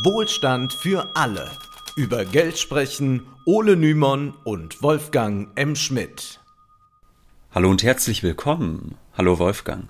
Wohlstand für alle. Über Geld sprechen Ole Nymon und Wolfgang M. Schmidt. Hallo und herzlich willkommen. Hallo Wolfgang.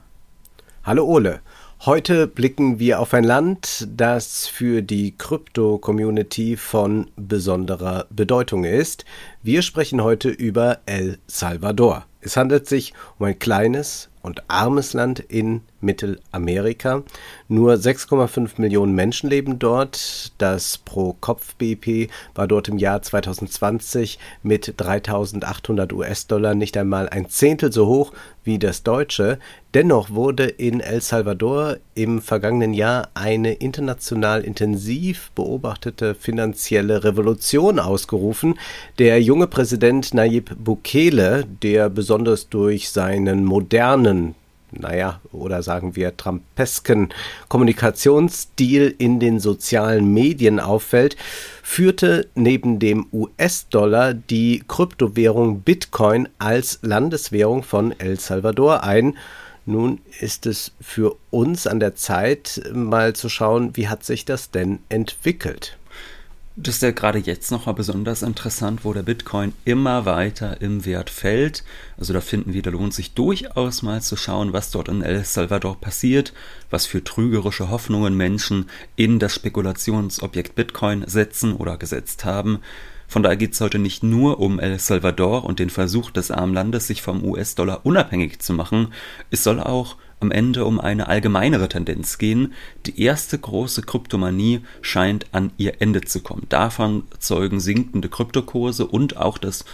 Hallo Ole. Heute blicken wir auf ein Land, das für die Krypto-Community von besonderer Bedeutung ist. Wir sprechen heute über El Salvador. Es handelt sich um ein kleines und armes Land in Mittelamerika. Nur 6,5 Millionen Menschen leben dort. Das Pro-Kopf-BIP war dort im Jahr 2020 mit 3.800 US-Dollar nicht einmal ein Zehntel so hoch wie das deutsche. Dennoch wurde in El Salvador im vergangenen Jahr eine international intensiv beobachtete finanzielle Revolution ausgerufen. Der junge Präsident Nayib Bukele, der besonders durch seinen modernen naja, oder sagen wir Trumpesken Kommunikationsstil in den sozialen Medien auffällt, führte neben dem US-Dollar die Kryptowährung Bitcoin als Landeswährung von El Salvador ein. Nun ist es für uns an der Zeit, mal zu schauen, wie hat sich das denn entwickelt. Das ist ja gerade jetzt nochmal besonders interessant, wo der Bitcoin immer weiter im Wert fällt. Also da finden wir, da lohnt sich durchaus mal zu schauen, was dort in El Salvador passiert, was für trügerische Hoffnungen Menschen in das Spekulationsobjekt Bitcoin setzen oder gesetzt haben. Von daher geht es heute nicht nur um El Salvador und den Versuch des armen Landes, sich vom US-Dollar unabhängig zu machen. Es soll auch am Ende um eine allgemeinere Tendenz gehen. Die erste große Kryptomanie scheint an ihr Ende zu kommen. Davon zeugen sinkende Kryptokurse und auch das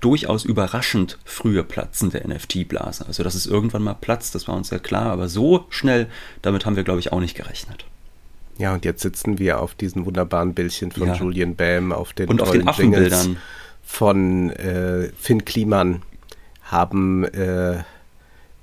durchaus überraschend frühe Platzen der NFT-Blase. Also, dass es irgendwann mal platzt, das war uns ja klar, aber so schnell, damit haben wir, glaube ich, auch nicht gerechnet. Ja, und jetzt sitzen wir auf diesen wunderbaren Bildchen von ja. Julian Bam, auf den und auf den Affenbildern von äh, Finn Kliman haben äh,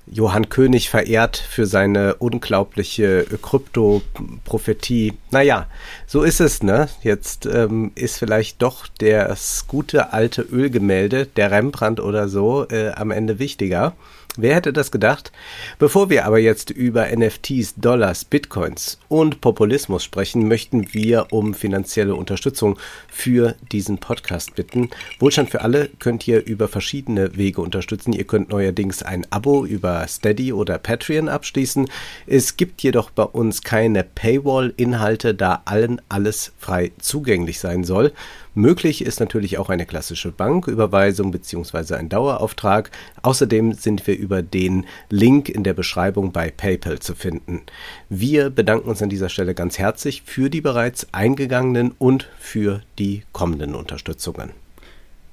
Johann König verehrt für seine unglaubliche Krypto-Prophetie. Naja, so ist es, ne? Jetzt ähm, ist vielleicht doch das gute alte Ölgemälde, der Rembrandt oder so, äh, am Ende wichtiger. Wer hätte das gedacht? Bevor wir aber jetzt über NFTs, Dollars, Bitcoins und Populismus sprechen, möchten wir um finanzielle Unterstützung für diesen Podcast bitten. Wohlstand für alle könnt ihr über verschiedene Wege unterstützen. Ihr könnt neuerdings ein Abo über Steady oder Patreon abschließen. Es gibt jedoch bei uns keine Paywall-Inhalte, da allen alles frei zugänglich sein soll. Möglich ist natürlich auch eine klassische Banküberweisung bzw. ein Dauerauftrag. Außerdem sind wir über den Link in der Beschreibung bei PayPal zu finden. Wir bedanken uns an dieser Stelle ganz herzlich für die bereits eingegangenen und für die kommenden Unterstützungen.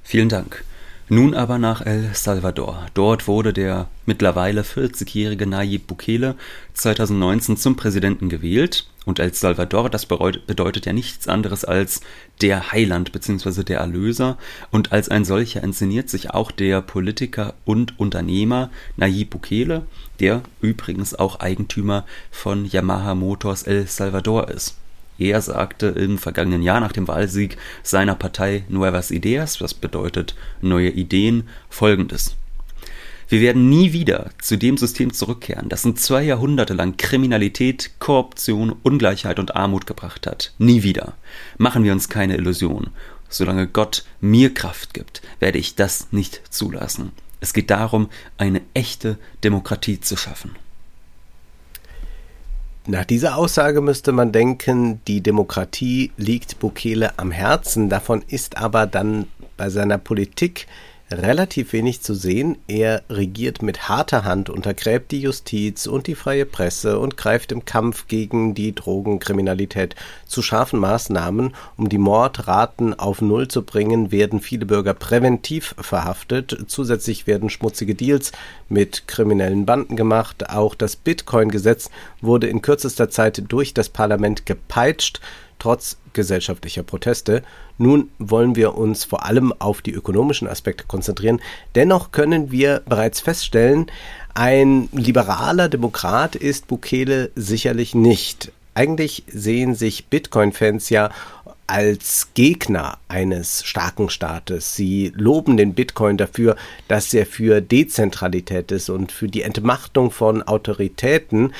Vielen Dank. Nun aber nach El Salvador. Dort wurde der mittlerweile 40-jährige Nayib Bukele 2019 zum Präsidenten gewählt. Und El Salvador, das bedeutet ja nichts anderes als der Heiland bzw. der Erlöser. Und als ein solcher inszeniert sich auch der Politiker und Unternehmer Nayib Bukele, der übrigens auch Eigentümer von Yamaha Motors El Salvador ist. Er sagte im vergangenen Jahr nach dem Wahlsieg seiner Partei Nuevas Ideas, was bedeutet neue Ideen, folgendes. Wir werden nie wieder zu dem System zurückkehren, das in zwei Jahrhunderte lang Kriminalität, Korruption, Ungleichheit und Armut gebracht hat. Nie wieder. Machen wir uns keine Illusion. Solange Gott mir Kraft gibt, werde ich das nicht zulassen. Es geht darum, eine echte Demokratie zu schaffen. Nach dieser Aussage müsste man denken, die Demokratie liegt Bukele am Herzen. Davon ist aber dann bei seiner Politik relativ wenig zu sehen. Er regiert mit harter Hand, untergräbt die Justiz und die freie Presse und greift im Kampf gegen die Drogenkriminalität zu scharfen Maßnahmen. Um die Mordraten auf Null zu bringen, werden viele Bürger präventiv verhaftet. Zusätzlich werden schmutzige Deals mit kriminellen Banden gemacht. Auch das Bitcoin-Gesetz wurde in kürzester Zeit durch das Parlament gepeitscht trotz gesellschaftlicher Proteste. Nun wollen wir uns vor allem auf die ökonomischen Aspekte konzentrieren. Dennoch können wir bereits feststellen, ein liberaler Demokrat ist Bukele sicherlich nicht. Eigentlich sehen sich Bitcoin-Fans ja als Gegner eines starken Staates. Sie loben den Bitcoin dafür, dass er für Dezentralität ist und für die Entmachtung von Autoritäten,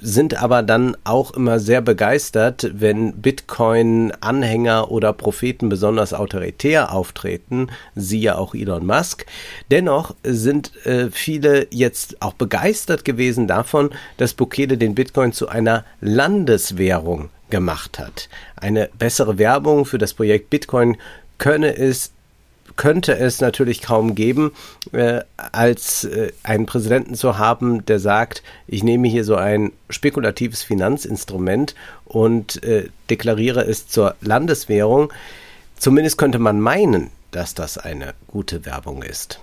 sind aber dann auch immer sehr begeistert, wenn Bitcoin-Anhänger oder Propheten besonders autoritär auftreten, siehe auch Elon Musk. Dennoch sind äh, viele jetzt auch begeistert gewesen davon, dass Bukele den Bitcoin zu einer Landeswährung gemacht hat. Eine bessere Werbung für das Projekt Bitcoin könne es könnte es natürlich kaum geben, äh, als äh, einen Präsidenten zu haben, der sagt, ich nehme hier so ein spekulatives Finanzinstrument und äh, deklariere es zur Landeswährung. Zumindest könnte man meinen, dass das eine gute Werbung ist.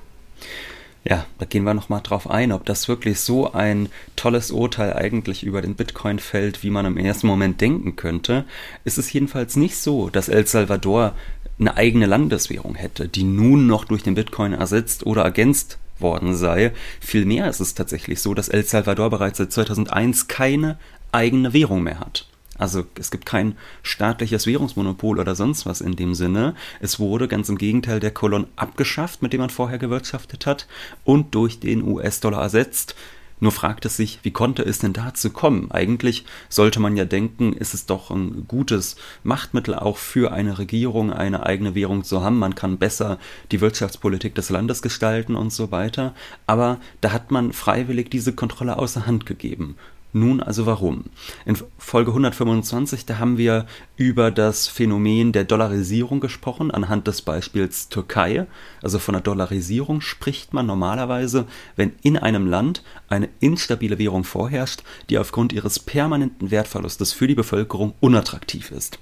Ja, da gehen wir nochmal drauf ein, ob das wirklich so ein tolles Urteil eigentlich über den Bitcoin fällt, wie man im ersten Moment denken könnte. Es ist jedenfalls nicht so, dass El Salvador eine eigene Landeswährung hätte, die nun noch durch den Bitcoin ersetzt oder ergänzt worden sei. Vielmehr ist es tatsächlich so, dass El Salvador bereits seit 2001 keine eigene Währung mehr hat. Also es gibt kein staatliches Währungsmonopol oder sonst was in dem Sinne. Es wurde ganz im Gegenteil der Kolon abgeschafft, mit dem man vorher gewirtschaftet hat, und durch den US-Dollar ersetzt. Nur fragt es sich, wie konnte es denn dazu kommen? Eigentlich sollte man ja denken, ist es doch ein gutes Machtmittel auch für eine Regierung, eine eigene Währung zu haben. Man kann besser die Wirtschaftspolitik des Landes gestalten und so weiter. Aber da hat man freiwillig diese Kontrolle außer Hand gegeben. Nun also warum? In Folge 125, da haben wir über das Phänomen der Dollarisierung gesprochen, anhand des Beispiels Türkei. Also von der Dollarisierung spricht man normalerweise, wenn in einem Land eine instabile Währung vorherrscht, die aufgrund ihres permanenten Wertverlustes für die Bevölkerung unattraktiv ist.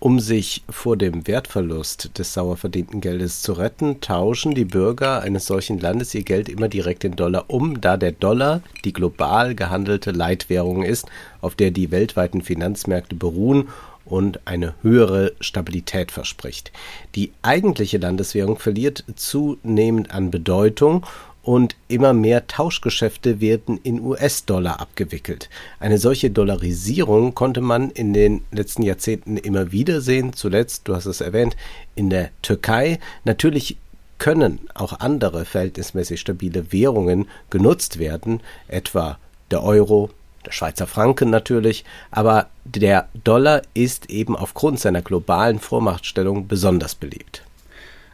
Um sich vor dem Wertverlust des sauer verdienten Geldes zu retten, tauschen die Bürger eines solchen Landes ihr Geld immer direkt in Dollar um, da der Dollar die global gehandelte Leitwährung ist, auf der die weltweiten Finanzmärkte beruhen und eine höhere Stabilität verspricht. Die eigentliche Landeswährung verliert zunehmend an Bedeutung und immer mehr Tauschgeschäfte werden in US-Dollar abgewickelt. Eine solche Dollarisierung konnte man in den letzten Jahrzehnten immer wieder sehen. Zuletzt, du hast es erwähnt, in der Türkei. Natürlich können auch andere verhältnismäßig stabile Währungen genutzt werden, etwa der Euro, der Schweizer Franken natürlich, aber der Dollar ist eben aufgrund seiner globalen Vormachtstellung besonders beliebt.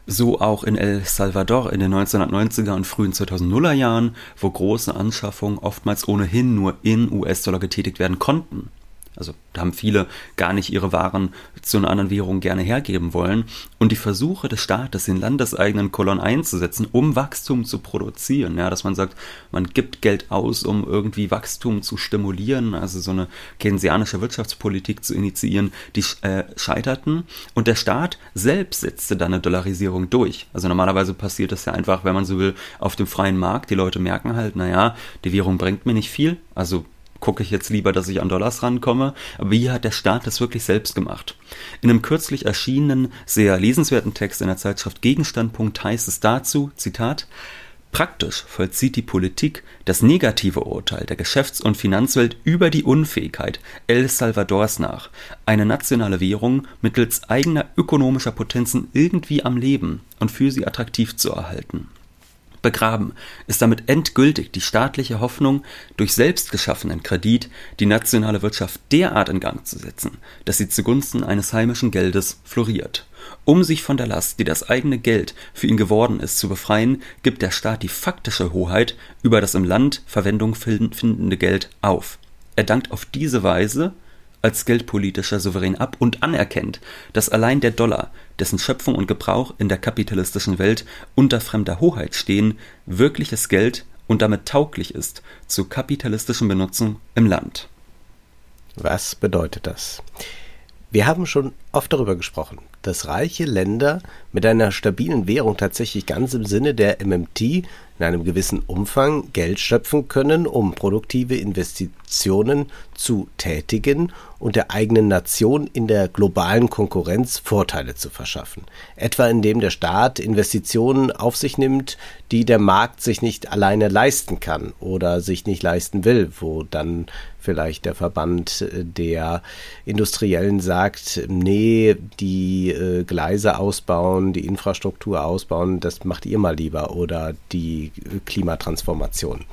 So auch in El Salvador in den 1990er und frühen 2000er Jahren, wo große Anschaffungen oftmals ohnehin nur in US-Dollar getätigt werden konnten. Also da haben viele gar nicht ihre Waren zu einer anderen Währung gerne hergeben wollen. Und die Versuche des Staates, den landeseigenen Kolon einzusetzen, um Wachstum zu produzieren, ja, dass man sagt, man gibt Geld aus, um irgendwie Wachstum zu stimulieren, also so eine keynesianische Wirtschaftspolitik zu initiieren, die äh, scheiterten. Und der Staat selbst setzte dann eine Dollarisierung durch. Also normalerweise passiert das ja einfach, wenn man so will, auf dem freien Markt. Die Leute merken halt, naja, die Währung bringt mir nicht viel, also gucke ich jetzt lieber, dass ich an Dollars rankomme. Aber hier hat der Staat das wirklich selbst gemacht. In einem kürzlich erschienenen, sehr lesenswerten Text in der Zeitschrift Gegenstandpunkt heißt es dazu, Zitat, Praktisch vollzieht die Politik das negative Urteil der Geschäfts- und Finanzwelt über die Unfähigkeit El Salvadors nach, eine nationale Währung mittels eigener ökonomischer Potenzen irgendwie am Leben und für sie attraktiv zu erhalten begraben ist damit endgültig die staatliche Hoffnung, durch selbst geschaffenen Kredit die nationale Wirtschaft derart in Gang zu setzen, dass sie zugunsten eines heimischen Geldes floriert. Um sich von der Last, die das eigene Geld für ihn geworden ist, zu befreien, gibt der Staat die faktische Hoheit über das im Land Verwendung findende Geld auf. Er dankt auf diese Weise als geldpolitischer Souverän ab und anerkennt, dass allein der Dollar, dessen Schöpfung und Gebrauch in der kapitalistischen Welt unter fremder Hoheit stehen, wirkliches Geld und damit tauglich ist zur kapitalistischen Benutzung im Land. Was bedeutet das? Wir haben schon oft darüber gesprochen, dass reiche Länder mit einer stabilen Währung tatsächlich ganz im Sinne der MMT in einem gewissen Umfang Geld schöpfen können, um produktive Investitionen zu tätigen und der eigenen Nation in der globalen Konkurrenz Vorteile zu verschaffen. Etwa indem der Staat Investitionen auf sich nimmt, die der Markt sich nicht alleine leisten kann oder sich nicht leisten will, wo dann vielleicht der Verband der Industriellen sagt, nee, die äh, Gleise ausbauen, die Infrastruktur ausbauen, das macht ihr mal lieber oder die Klimatransformation.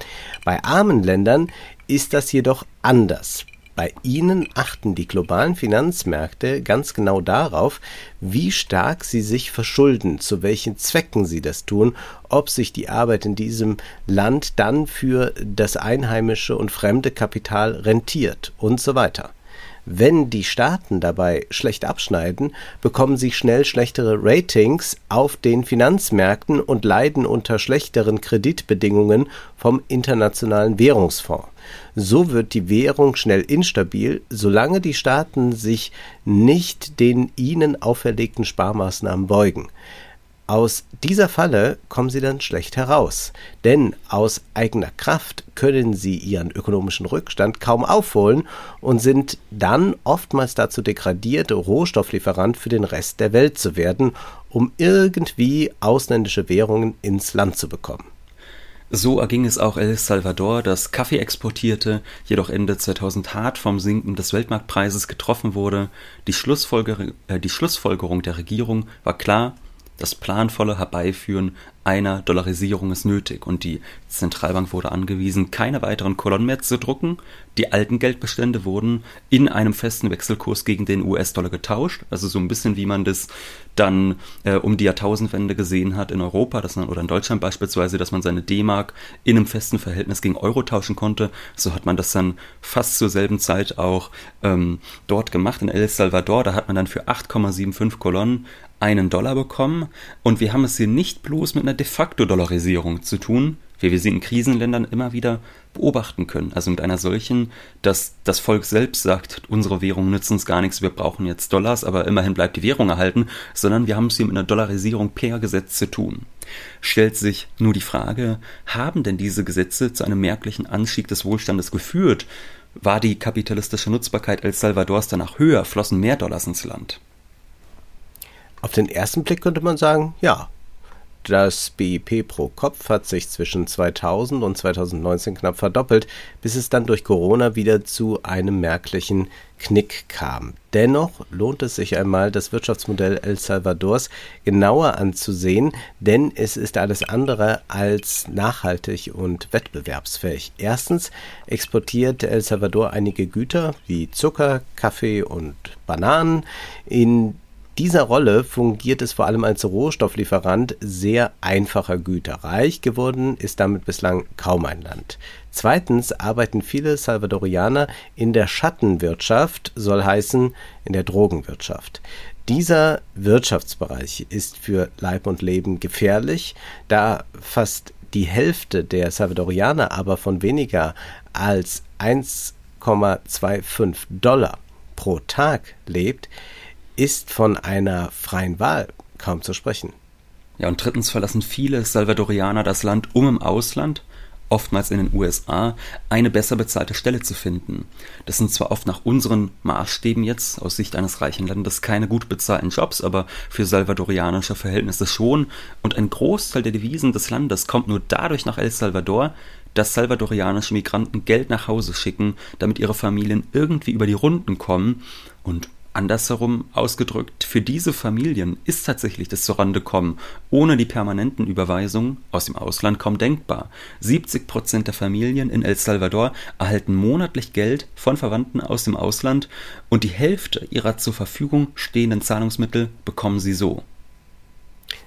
Bei armen Ländern ist das jedoch anders. Bei ihnen achten die globalen Finanzmärkte ganz genau darauf, wie stark sie sich verschulden, zu welchen Zwecken sie das tun, ob sich die Arbeit in diesem Land dann für das einheimische und fremde Kapital rentiert und so weiter. Wenn die Staaten dabei schlecht abschneiden, bekommen sie schnell schlechtere Ratings auf den Finanzmärkten und leiden unter schlechteren Kreditbedingungen vom Internationalen Währungsfonds. So wird die Währung schnell instabil, solange die Staaten sich nicht den ihnen auferlegten Sparmaßnahmen beugen. Aus dieser Falle kommen sie dann schlecht heraus, denn aus eigener Kraft können sie ihren ökonomischen Rückstand kaum aufholen und sind dann oftmals dazu degradiert, Rohstofflieferant für den Rest der Welt zu werden, um irgendwie ausländische Währungen ins Land zu bekommen. So erging es auch El Salvador, das Kaffee exportierte, jedoch Ende 2000 hart vom Sinken des Weltmarktpreises getroffen wurde. Die, Schlussfolger äh, die Schlussfolgerung der Regierung war klar, das planvolle Herbeiführen einer Dollarisierung ist nötig und die Zentralbank wurde angewiesen, keine weiteren Kolonnen mehr zu drucken. Die alten Geldbestände wurden in einem festen Wechselkurs gegen den US-Dollar getauscht, also so ein bisschen wie man das dann äh, um die Jahrtausendwende gesehen hat in Europa dass man, oder in Deutschland beispielsweise, dass man seine D-Mark in einem festen Verhältnis gegen Euro tauschen konnte. So hat man das dann fast zur selben Zeit auch ähm, dort gemacht in El Salvador. Da hat man dann für 8,75 Kolonnen einen Dollar bekommen und wir haben es hier nicht bloß mit einer de facto Dollarisierung zu tun, wie wir sie in Krisenländern immer wieder beobachten können. Also mit einer solchen, dass das Volk selbst sagt, unsere Währung nützt uns gar nichts, wir brauchen jetzt Dollars, aber immerhin bleibt die Währung erhalten, sondern wir haben es hier mit einer Dollarisierung per Gesetz zu tun. Stellt sich nur die Frage, haben denn diese Gesetze zu einem merklichen Anstieg des Wohlstandes geführt? War die kapitalistische Nutzbarkeit El Salvadors danach höher, flossen mehr Dollars ins Land? Auf den ersten Blick könnte man sagen, ja. Das BIP pro Kopf hat sich zwischen 2000 und 2019 knapp verdoppelt, bis es dann durch Corona wieder zu einem merklichen Knick kam. Dennoch lohnt es sich einmal, das Wirtschaftsmodell El Salvadors genauer anzusehen, denn es ist alles andere als nachhaltig und wettbewerbsfähig. Erstens exportiert El Salvador einige Güter wie Zucker, Kaffee und Bananen in dieser Rolle fungiert es vor allem als Rohstofflieferant sehr einfacher Güter. Reich geworden ist damit bislang kaum ein Land. Zweitens arbeiten viele Salvadorianer in der Schattenwirtschaft, soll heißen in der Drogenwirtschaft. Dieser Wirtschaftsbereich ist für Leib und Leben gefährlich, da fast die Hälfte der Salvadorianer aber von weniger als 1,25 Dollar pro Tag lebt, ist von einer freien Wahl kaum zu sprechen. Ja, und drittens verlassen viele Salvadorianer das Land, um im Ausland, oftmals in den USA, eine besser bezahlte Stelle zu finden. Das sind zwar oft nach unseren Maßstäben jetzt, aus Sicht eines reichen Landes, keine gut bezahlten Jobs, aber für salvadorianische Verhältnisse schon. Und ein Großteil der Devisen des Landes kommt nur dadurch nach El Salvador, dass salvadorianische Migranten Geld nach Hause schicken, damit ihre Familien irgendwie über die Runden kommen. Und Andersherum ausgedrückt, für diese Familien ist tatsächlich das Zurandekommen ohne die permanenten Überweisungen aus dem Ausland kaum denkbar. 70 Prozent der Familien in El Salvador erhalten monatlich Geld von Verwandten aus dem Ausland und die Hälfte ihrer zur Verfügung stehenden Zahlungsmittel bekommen sie so.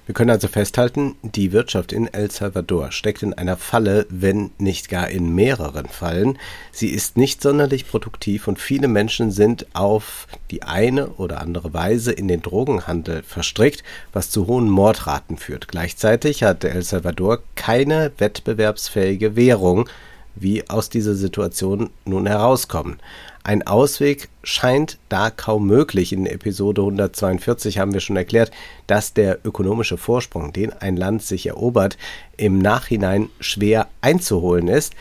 Wir können also festhalten, die Wirtschaft in El Salvador steckt in einer Falle, wenn nicht gar in mehreren Fallen. Sie ist nicht sonderlich produktiv und viele Menschen sind auf die eine oder andere Weise in den Drogenhandel verstrickt, was zu hohen Mordraten führt. Gleichzeitig hat El Salvador keine wettbewerbsfähige Währung, wie aus dieser Situation nun herauskommen. Ein Ausweg scheint da kaum möglich. In Episode 142 haben wir schon erklärt, dass der ökonomische Vorsprung, den ein Land sich erobert, im Nachhinein schwer einzuholen ist.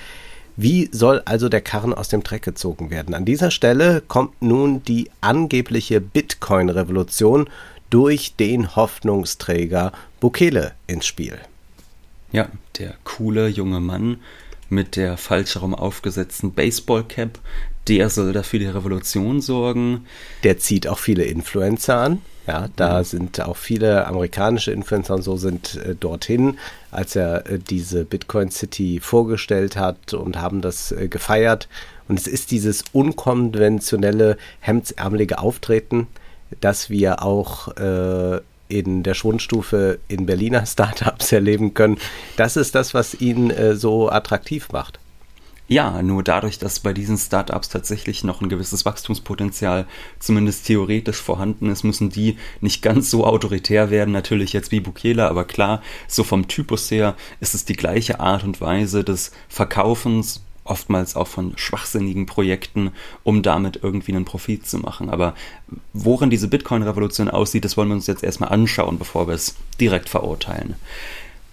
Wie soll also der Karren aus dem Dreck gezogen werden? An dieser Stelle kommt nun die angebliche Bitcoin-Revolution durch den Hoffnungsträger Bukele ins Spiel. Ja, der coole junge Mann mit der falsch herum aufgesetzten Baseballcap, der soll dafür die Revolution sorgen. Der zieht auch viele Influencer an. Ja, da mhm. sind auch viele amerikanische Influencer und so sind äh, dorthin, als er äh, diese Bitcoin City vorgestellt hat und haben das äh, gefeiert. Und es ist dieses unkonventionelle, hemdsärmelige Auftreten, das wir auch äh, in der Schwundstufe in Berliner Startups erleben können. Das ist das, was ihn äh, so attraktiv macht. Ja, nur dadurch, dass bei diesen Startups tatsächlich noch ein gewisses Wachstumspotenzial zumindest theoretisch vorhanden ist, müssen die nicht ganz so autoritär werden, natürlich jetzt wie Bukele, aber klar, so vom Typus her ist es die gleiche Art und Weise des Verkaufens, oftmals auch von schwachsinnigen Projekten, um damit irgendwie einen Profit zu machen. Aber worin diese Bitcoin-Revolution aussieht, das wollen wir uns jetzt erstmal anschauen, bevor wir es direkt verurteilen.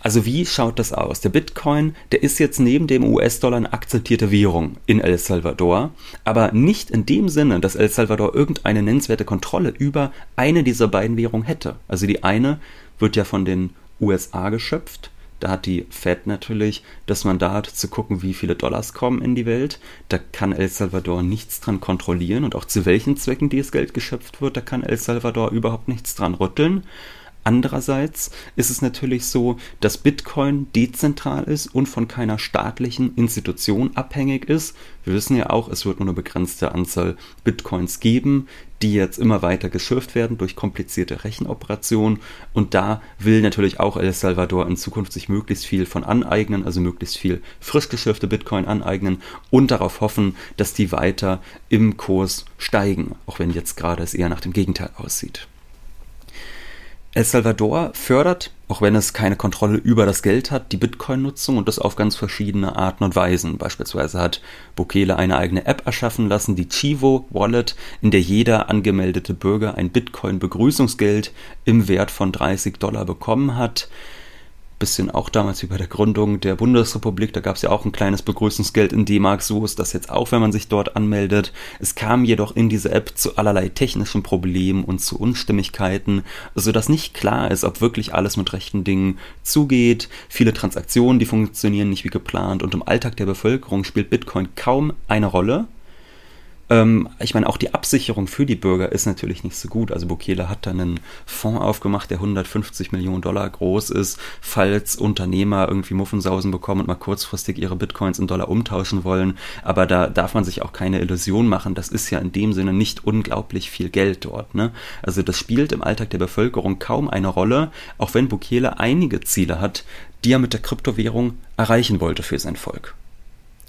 Also wie schaut das aus? Der Bitcoin, der ist jetzt neben dem US-Dollar eine akzeptierte Währung in El Salvador, aber nicht in dem Sinne, dass El Salvador irgendeine nennenswerte Kontrolle über eine dieser beiden Währungen hätte. Also die eine wird ja von den USA geschöpft. Da hat die Fed natürlich das Mandat zu gucken, wie viele Dollars kommen in die Welt. Da kann El Salvador nichts dran kontrollieren und auch zu welchen Zwecken dieses Geld geschöpft wird, da kann El Salvador überhaupt nichts dran rütteln. Andererseits ist es natürlich so, dass Bitcoin dezentral ist und von keiner staatlichen Institution abhängig ist. Wir wissen ja auch, es wird nur eine begrenzte Anzahl Bitcoins geben, die jetzt immer weiter geschürft werden durch komplizierte Rechenoperationen. Und da will natürlich auch El Salvador in Zukunft sich möglichst viel von aneignen, also möglichst viel frisch geschürfte Bitcoin aneignen und darauf hoffen, dass die weiter im Kurs steigen, auch wenn jetzt gerade es eher nach dem Gegenteil aussieht. El Salvador fördert, auch wenn es keine Kontrolle über das Geld hat, die Bitcoin-Nutzung und das auf ganz verschiedene Arten und Weisen. Beispielsweise hat Bukele eine eigene App erschaffen lassen, die Chivo Wallet, in der jeder angemeldete Bürger ein Bitcoin-Begrüßungsgeld im Wert von 30 Dollar bekommen hat bisschen auch damals wie bei der Gründung der Bundesrepublik, da gab es ja auch ein kleines Begrüßungsgeld in D-Mark, so ist das jetzt auch, wenn man sich dort anmeldet. Es kam jedoch in diese App zu allerlei technischen Problemen und zu Unstimmigkeiten, sodass nicht klar ist, ob wirklich alles mit rechten Dingen zugeht. Viele Transaktionen, die funktionieren nicht wie geplant und im Alltag der Bevölkerung spielt Bitcoin kaum eine Rolle. Ähm, ich meine, auch die Absicherung für die Bürger ist natürlich nicht so gut. Also Bukele hat dann einen Fonds aufgemacht, der 150 Millionen Dollar groß ist, falls Unternehmer irgendwie Muffensausen bekommen und mal kurzfristig ihre Bitcoins in Dollar umtauschen wollen. Aber da darf man sich auch keine Illusion machen. Das ist ja in dem Sinne nicht unglaublich viel Geld dort. Ne? Also das spielt im Alltag der Bevölkerung kaum eine Rolle, auch wenn Bukele einige Ziele hat, die er mit der Kryptowährung erreichen wollte für sein Volk.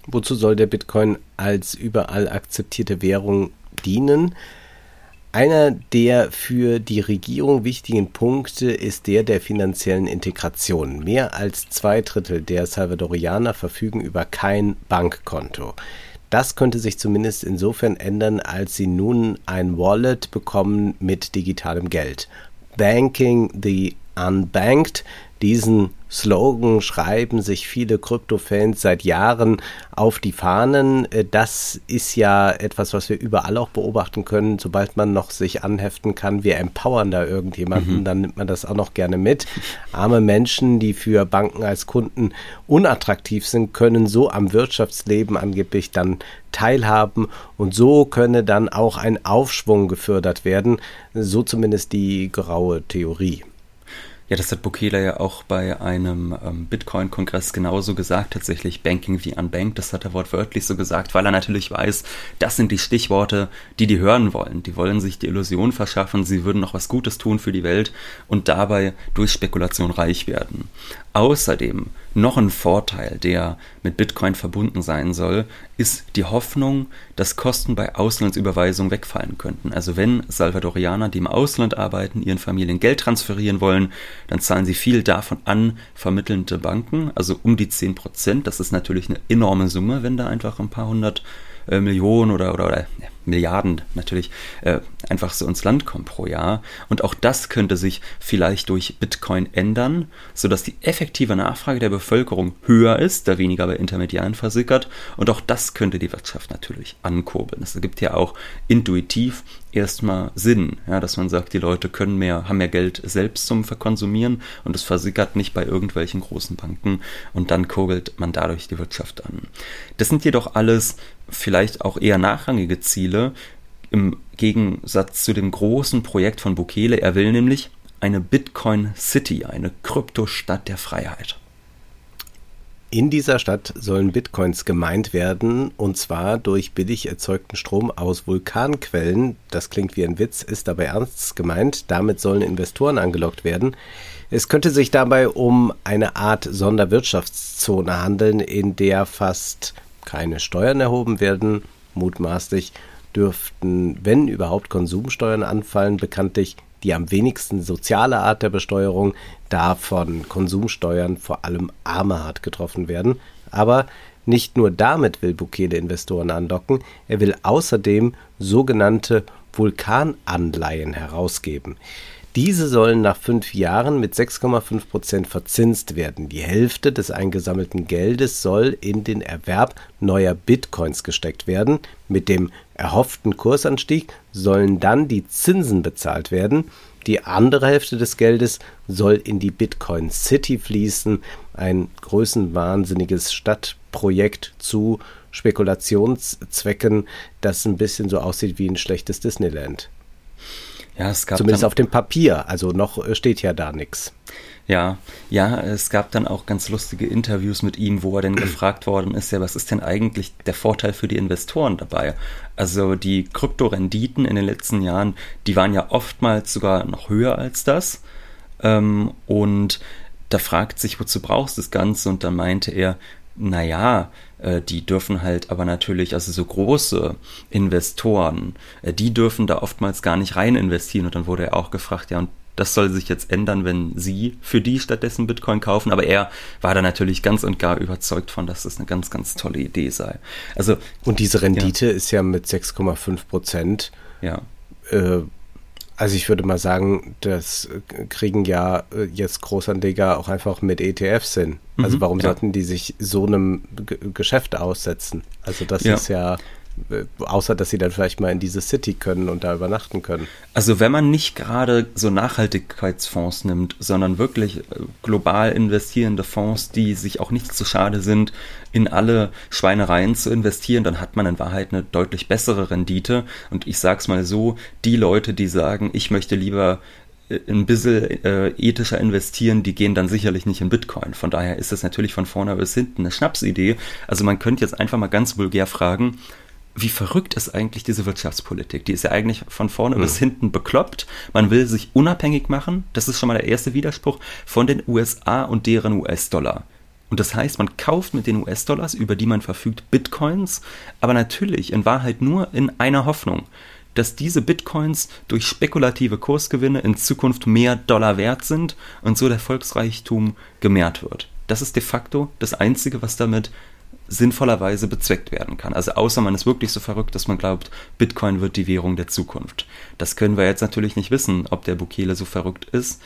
Wozu soll der Bitcoin als überall akzeptierte Währung dienen? Einer der für die Regierung wichtigen Punkte ist der der finanziellen Integration. Mehr als zwei Drittel der Salvadorianer verfügen über kein Bankkonto. Das könnte sich zumindest insofern ändern, als sie nun ein Wallet bekommen mit digitalem Geld. Banking the Unbanked diesen Slogan schreiben sich viele Krypto-Fans seit Jahren auf die Fahnen. Äh, das ist ja etwas, was wir überall auch beobachten können. Sobald man noch sich anheften kann, wir empowern da irgendjemanden, mhm. dann nimmt man das auch noch gerne mit. Arme Menschen, die für Banken als Kunden unattraktiv sind, können so am Wirtschaftsleben angeblich dann teilhaben und so könne dann auch ein Aufschwung gefördert werden. So zumindest die graue Theorie. Ja, das hat Bukele ja auch bei einem ähm, Bitcoin-Kongress genauso gesagt, tatsächlich Banking wie Unbanked. Das hat er wortwörtlich so gesagt, weil er natürlich weiß, das sind die Stichworte, die die hören wollen. Die wollen sich die Illusion verschaffen, sie würden noch was Gutes tun für die Welt und dabei durch Spekulation reich werden. Außerdem noch ein Vorteil, der mit Bitcoin verbunden sein soll, ist die Hoffnung, dass Kosten bei Auslandsüberweisungen wegfallen könnten. Also wenn Salvadorianer, die im Ausland arbeiten, ihren Familien Geld transferieren wollen, dann zahlen sie viel davon an vermittelnde Banken, also um die 10 Prozent. Das ist natürlich eine enorme Summe, wenn da einfach ein paar hundert äh, Millionen oder, oder, oder Milliarden natürlich äh, einfach so ins Land kommen pro Jahr. Und auch das könnte sich vielleicht durch Bitcoin ändern, sodass die effektive Nachfrage der Bevölkerung höher ist, da weniger bei Intermediären versickert. Und auch das könnte die Wirtschaft natürlich ankurbeln. Es gibt ja auch intuitiv erstmal Sinn, ja, dass man sagt, die Leute können mehr, haben mehr Geld selbst zum Verkonsumieren und es versickert nicht bei irgendwelchen großen Banken und dann kurbelt man dadurch die Wirtschaft an. Das sind jedoch alles vielleicht auch eher nachrangige Ziele im Gegensatz zu dem großen Projekt von Bukele. Er will nämlich eine Bitcoin City, eine Kryptostadt der Freiheit. In dieser Stadt sollen Bitcoins gemeint werden, und zwar durch billig erzeugten Strom aus Vulkanquellen. Das klingt wie ein Witz, ist aber ernst gemeint. Damit sollen Investoren angelockt werden. Es könnte sich dabei um eine Art Sonderwirtschaftszone handeln, in der fast keine Steuern erhoben werden. Mutmaßlich dürften, wenn überhaupt, Konsumsteuern anfallen. Bekanntlich die am wenigsten soziale Art der Besteuerung, da von Konsumsteuern vor allem Arme hart getroffen werden. Aber nicht nur damit will Bukele Investoren andocken, er will außerdem sogenannte Vulkananleihen herausgeben. Diese sollen nach fünf Jahren mit 6,5 Prozent verzinst werden. Die Hälfte des eingesammelten Geldes soll in den Erwerb neuer Bitcoins gesteckt werden. Mit dem erhofften Kursanstieg sollen dann die Zinsen bezahlt werden. Die andere Hälfte des Geldes soll in die Bitcoin City fließen, ein größenwahnsinniges Stadtprojekt zu Spekulationszwecken, das ein bisschen so aussieht wie ein schlechtes Disneyland. Ja, es gab Zumindest auf dem Papier, also noch äh, steht ja da nichts. Ja, ja, es gab dann auch ganz lustige Interviews mit ihm, wo er denn gefragt worden ist, ja, was ist denn eigentlich der Vorteil für die Investoren dabei? Also die Kryptorenditen in den letzten Jahren, die waren ja oftmals sogar noch höher als das. Ähm, und da fragt sich, wozu brauchst du das Ganze? Und dann meinte er, naja, äh, die dürfen halt aber natürlich, also so große Investoren, äh, die dürfen da oftmals gar nicht rein investieren. Und dann wurde er auch gefragt, ja, und das soll sich jetzt ändern, wenn sie für die stattdessen Bitcoin kaufen. Aber er war da natürlich ganz und gar überzeugt von, dass das eine ganz, ganz tolle Idee sei. Also und diese Rendite ja. ist ja mit 6,5 Prozent. Ja. Äh, also ich würde mal sagen, das kriegen ja äh, jetzt Großanleger auch einfach mit ETFs hin. Also mhm, warum ja. sollten die sich so einem G Geschäft aussetzen? Also das ja. ist ja äh, außer dass sie dann vielleicht mal in diese City können und da übernachten können. Also wenn man nicht gerade so Nachhaltigkeitsfonds nimmt, sondern wirklich äh, global investierende Fonds, die sich auch nicht zu schade sind, in alle Schweinereien zu investieren, dann hat man in Wahrheit eine deutlich bessere Rendite. Und ich sag's mal so, die Leute, die sagen, ich möchte lieber äh, ein bisschen äh, ethischer investieren, die gehen dann sicherlich nicht in Bitcoin. Von daher ist es natürlich von vorne bis hinten eine Schnapsidee. Also man könnte jetzt einfach mal ganz vulgär fragen, wie verrückt ist eigentlich diese Wirtschaftspolitik? Die ist ja eigentlich von vorne mhm. bis hinten bekloppt. Man will sich unabhängig machen, das ist schon mal der erste Widerspruch, von den USA und deren US-Dollar. Und das heißt, man kauft mit den US-Dollars, über die man verfügt, Bitcoins, aber natürlich in Wahrheit nur in einer Hoffnung, dass diese Bitcoins durch spekulative Kursgewinne in Zukunft mehr Dollar wert sind und so der Volksreichtum gemehrt wird. Das ist de facto das Einzige, was damit sinnvollerweise bezweckt werden kann. Also außer man ist wirklich so verrückt, dass man glaubt, Bitcoin wird die Währung der Zukunft. Das können wir jetzt natürlich nicht wissen, ob der Bukele so verrückt ist.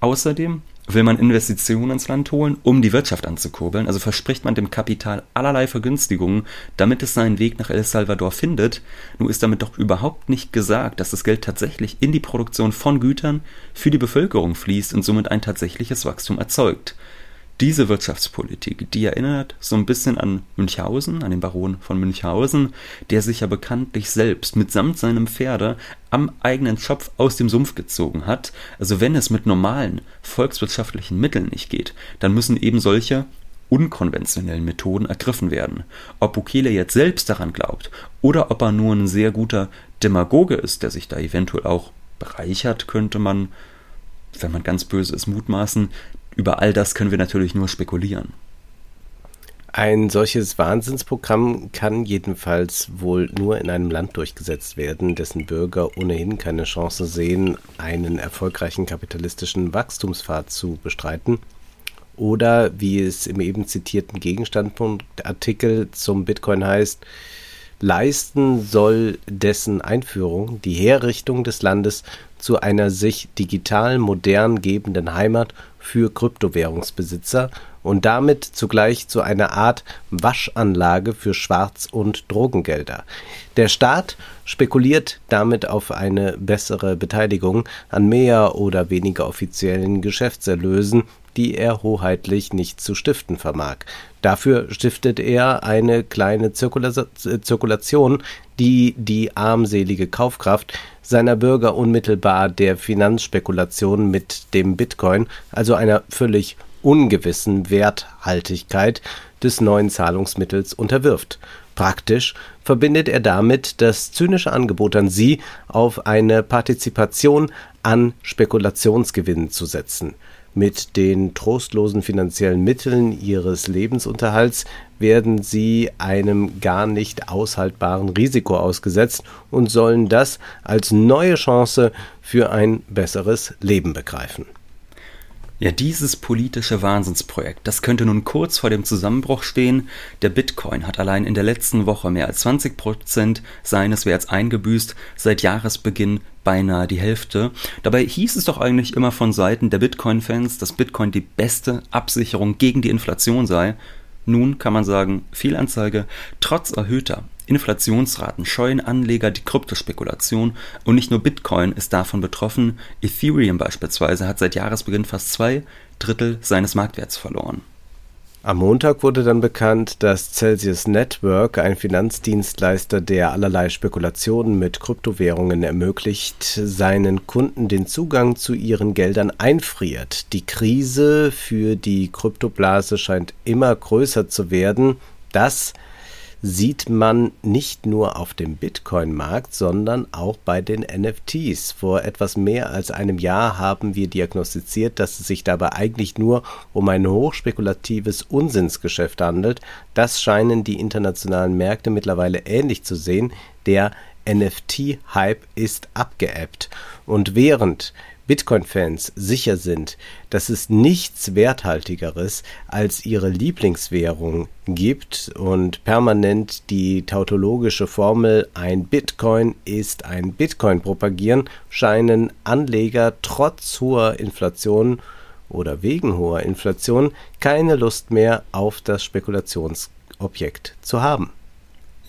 Außerdem will man Investitionen ins Land holen, um die Wirtschaft anzukurbeln. Also verspricht man dem Kapital allerlei Vergünstigungen, damit es seinen Weg nach El Salvador findet. Nur ist damit doch überhaupt nicht gesagt, dass das Geld tatsächlich in die Produktion von Gütern für die Bevölkerung fließt und somit ein tatsächliches Wachstum erzeugt. Diese Wirtschaftspolitik, die erinnert so ein bisschen an Münchhausen, an den Baron von Münchhausen, der sich ja bekanntlich selbst mitsamt seinem Pferde am eigenen Schopf aus dem Sumpf gezogen hat. Also wenn es mit normalen volkswirtschaftlichen Mitteln nicht geht, dann müssen eben solche unkonventionellen Methoden ergriffen werden. Ob Bukele jetzt selbst daran glaubt oder ob er nur ein sehr guter Demagoge ist, der sich da eventuell auch bereichert, könnte man, wenn man ganz böse ist, mutmaßen. Über all das können wir natürlich nur spekulieren. Ein solches Wahnsinnsprogramm kann jedenfalls wohl nur in einem Land durchgesetzt werden, dessen Bürger ohnehin keine Chance sehen, einen erfolgreichen kapitalistischen Wachstumspfad zu bestreiten. Oder wie es im eben zitierten Gegenstandpunktartikel zum Bitcoin heißt, leisten soll dessen Einführung die Herrichtung des Landes zu einer sich digital modern gebenden Heimat für Kryptowährungsbesitzer und damit zugleich zu einer Art Waschanlage für Schwarz- und Drogengelder. Der Staat spekuliert damit auf eine bessere Beteiligung an mehr oder weniger offiziellen Geschäftserlösen, die er hoheitlich nicht zu stiften vermag. Dafür stiftet er eine kleine Zirkula Zirkulation, die die armselige Kaufkraft seiner Bürger unmittelbar der Finanzspekulation mit dem Bitcoin, also einer völlig ungewissen Werthaltigkeit des neuen Zahlungsmittels unterwirft. Praktisch verbindet er damit das zynische Angebot an sie, auf eine Partizipation an Spekulationsgewinnen zu setzen. Mit den trostlosen finanziellen Mitteln ihres Lebensunterhalts werden sie einem gar nicht aushaltbaren Risiko ausgesetzt und sollen das als neue Chance für ein besseres Leben begreifen. Ja, dieses politische Wahnsinnsprojekt, das könnte nun kurz vor dem Zusammenbruch stehen. Der Bitcoin hat allein in der letzten Woche mehr als 20 Prozent seines Werts eingebüßt, seit Jahresbeginn beinahe die Hälfte. Dabei hieß es doch eigentlich immer von Seiten der Bitcoin-Fans, dass Bitcoin die beste Absicherung gegen die Inflation sei. Nun kann man sagen, Fehlanzeige, trotz erhöhter Inflationsraten scheuen Anleger die Kryptospekulation und nicht nur Bitcoin ist davon betroffen, Ethereum beispielsweise hat seit Jahresbeginn fast zwei Drittel seines Marktwerts verloren. Am Montag wurde dann bekannt, dass Celsius Network, ein Finanzdienstleister, der allerlei Spekulationen mit Kryptowährungen ermöglicht, seinen Kunden den Zugang zu ihren Geldern einfriert. Die Krise für die Kryptoblase scheint immer größer zu werden. Das sieht man nicht nur auf dem Bitcoin-Markt, sondern auch bei den NFTs. Vor etwas mehr als einem Jahr haben wir diagnostiziert, dass es sich dabei eigentlich nur um ein hochspekulatives Unsinnsgeschäft handelt. Das scheinen die internationalen Märkte mittlerweile ähnlich zu sehen. Der NFT-Hype ist abgeebbt. Und während Bitcoin-Fans sicher sind, dass es nichts Werthaltigeres als ihre Lieblingswährung gibt und permanent die tautologische Formel ein Bitcoin ist ein Bitcoin propagieren, scheinen Anleger trotz hoher Inflation oder wegen hoher Inflation keine Lust mehr auf das Spekulationsobjekt zu haben.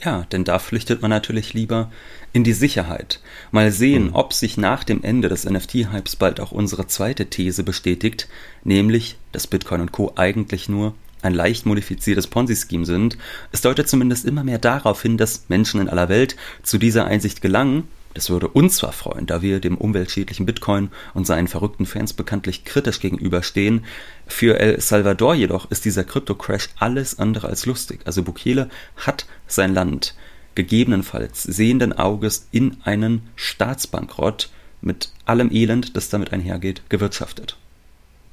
Ja, denn da flüchtet man natürlich lieber in die Sicherheit. Mal sehen, mhm. ob sich nach dem Ende des NFT-Hypes bald auch unsere zweite These bestätigt, nämlich, dass Bitcoin und Co. eigentlich nur ein leicht modifiziertes Ponzi-Scheme sind. Es deutet zumindest immer mehr darauf hin, dass Menschen in aller Welt zu dieser Einsicht gelangen das würde uns zwar freuen, da wir dem umweltschädlichen Bitcoin und seinen verrückten Fans bekanntlich kritisch gegenüberstehen. Für El Salvador jedoch ist dieser Krypto-Crash alles andere als lustig. Also Bukele hat sein Land gegebenenfalls sehenden Auges in einen Staatsbankrott mit allem Elend, das damit einhergeht, gewirtschaftet.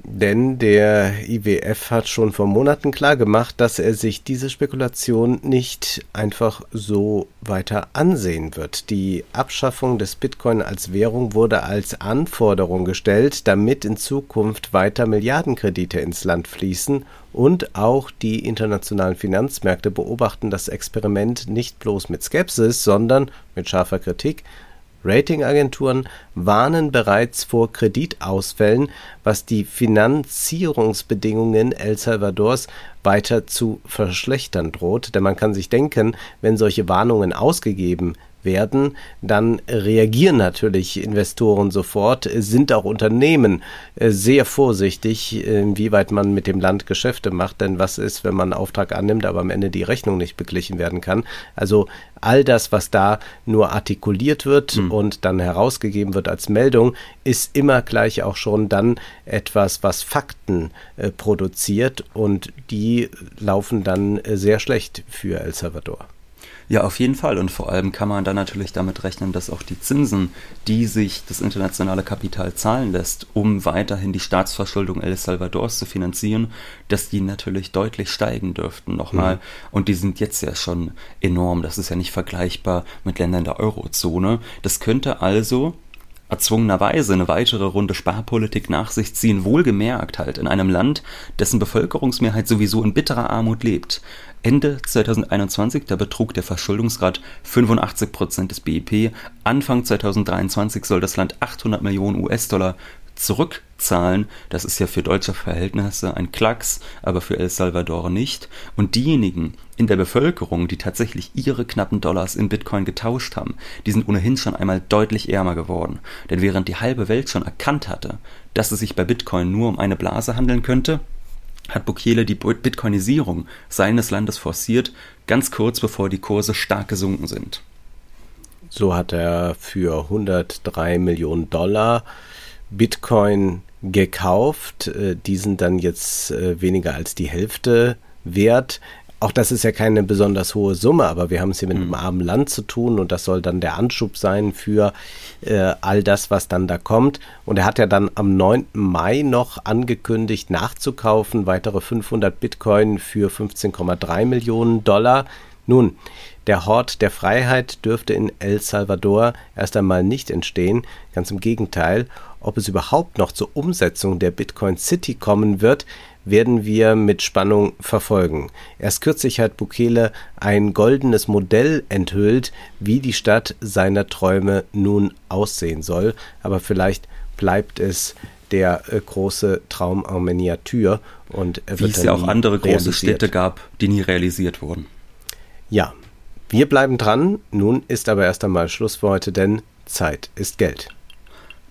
Denn der IWF hat schon vor Monaten klargemacht, dass er sich diese Spekulation nicht einfach so weiter ansehen wird. Die Abschaffung des Bitcoin als Währung wurde als Anforderung gestellt, damit in Zukunft weiter Milliardenkredite ins Land fließen und auch die internationalen Finanzmärkte beobachten das Experiment nicht bloß mit Skepsis, sondern mit scharfer Kritik. Ratingagenturen warnen bereits vor Kreditausfällen, was die Finanzierungsbedingungen El Salvadors weiter zu verschlechtern droht. Denn man kann sich denken, wenn solche Warnungen ausgegeben werden, dann reagieren natürlich Investoren sofort, sind auch Unternehmen äh, sehr vorsichtig, inwieweit man mit dem Land Geschäfte macht, denn was ist, wenn man einen Auftrag annimmt, aber am Ende die Rechnung nicht beglichen werden kann. Also all das, was da nur artikuliert wird mhm. und dann herausgegeben wird als Meldung, ist immer gleich auch schon dann etwas, was Fakten äh, produziert und die laufen dann äh, sehr schlecht für El Salvador. Ja, auf jeden Fall. Und vor allem kann man dann natürlich damit rechnen, dass auch die Zinsen, die sich das internationale Kapital zahlen lässt, um weiterhin die Staatsverschuldung El Salvadors zu finanzieren, dass die natürlich deutlich steigen dürften nochmal. Mhm. Und die sind jetzt ja schon enorm. Das ist ja nicht vergleichbar mit Ländern der Eurozone. Das könnte also erzwungenerweise eine weitere Runde Sparpolitik nach sich ziehen, wohlgemerkt halt in einem Land, dessen Bevölkerungsmehrheit sowieso in bitterer Armut lebt. Ende 2021, da betrug der Verschuldungsgrad 85 Prozent des BIP. Anfang 2023 soll das Land 800 Millionen US-Dollar zurückzahlen. Das ist ja für deutsche Verhältnisse ein Klacks, aber für El Salvador nicht. Und diejenigen in der Bevölkerung, die tatsächlich ihre knappen Dollars in Bitcoin getauscht haben, die sind ohnehin schon einmal deutlich ärmer geworden. Denn während die halbe Welt schon erkannt hatte, dass es sich bei Bitcoin nur um eine Blase handeln könnte, hat Bukele die Bitcoinisierung seines Landes forciert, ganz kurz bevor die Kurse stark gesunken sind. So hat er für 103 Millionen Dollar Bitcoin gekauft. Äh, die sind dann jetzt äh, weniger als die Hälfte wert auch das ist ja keine besonders hohe Summe, aber wir haben es hier mit einem mhm. armen Land zu tun und das soll dann der Anschub sein für äh, all das, was dann da kommt. Und er hat ja dann am 9. Mai noch angekündigt, nachzukaufen, weitere 500 Bitcoin für 15,3 Millionen Dollar. Nun, der Hort der Freiheit dürfte in El Salvador erst einmal nicht entstehen, ganz im Gegenteil. Ob es überhaupt noch zur Umsetzung der Bitcoin City kommen wird, werden wir mit Spannung verfolgen. Erst kürzlich hat Bukele ein goldenes Modell enthüllt, wie die Stadt seiner Träume nun aussehen soll, aber vielleicht bleibt es der äh, große Traum en Miniatur und wird wie es ja auch andere große Städte gab, die nie realisiert wurden. Ja, wir bleiben dran. Nun ist aber erst einmal Schluss für heute, denn Zeit ist Geld.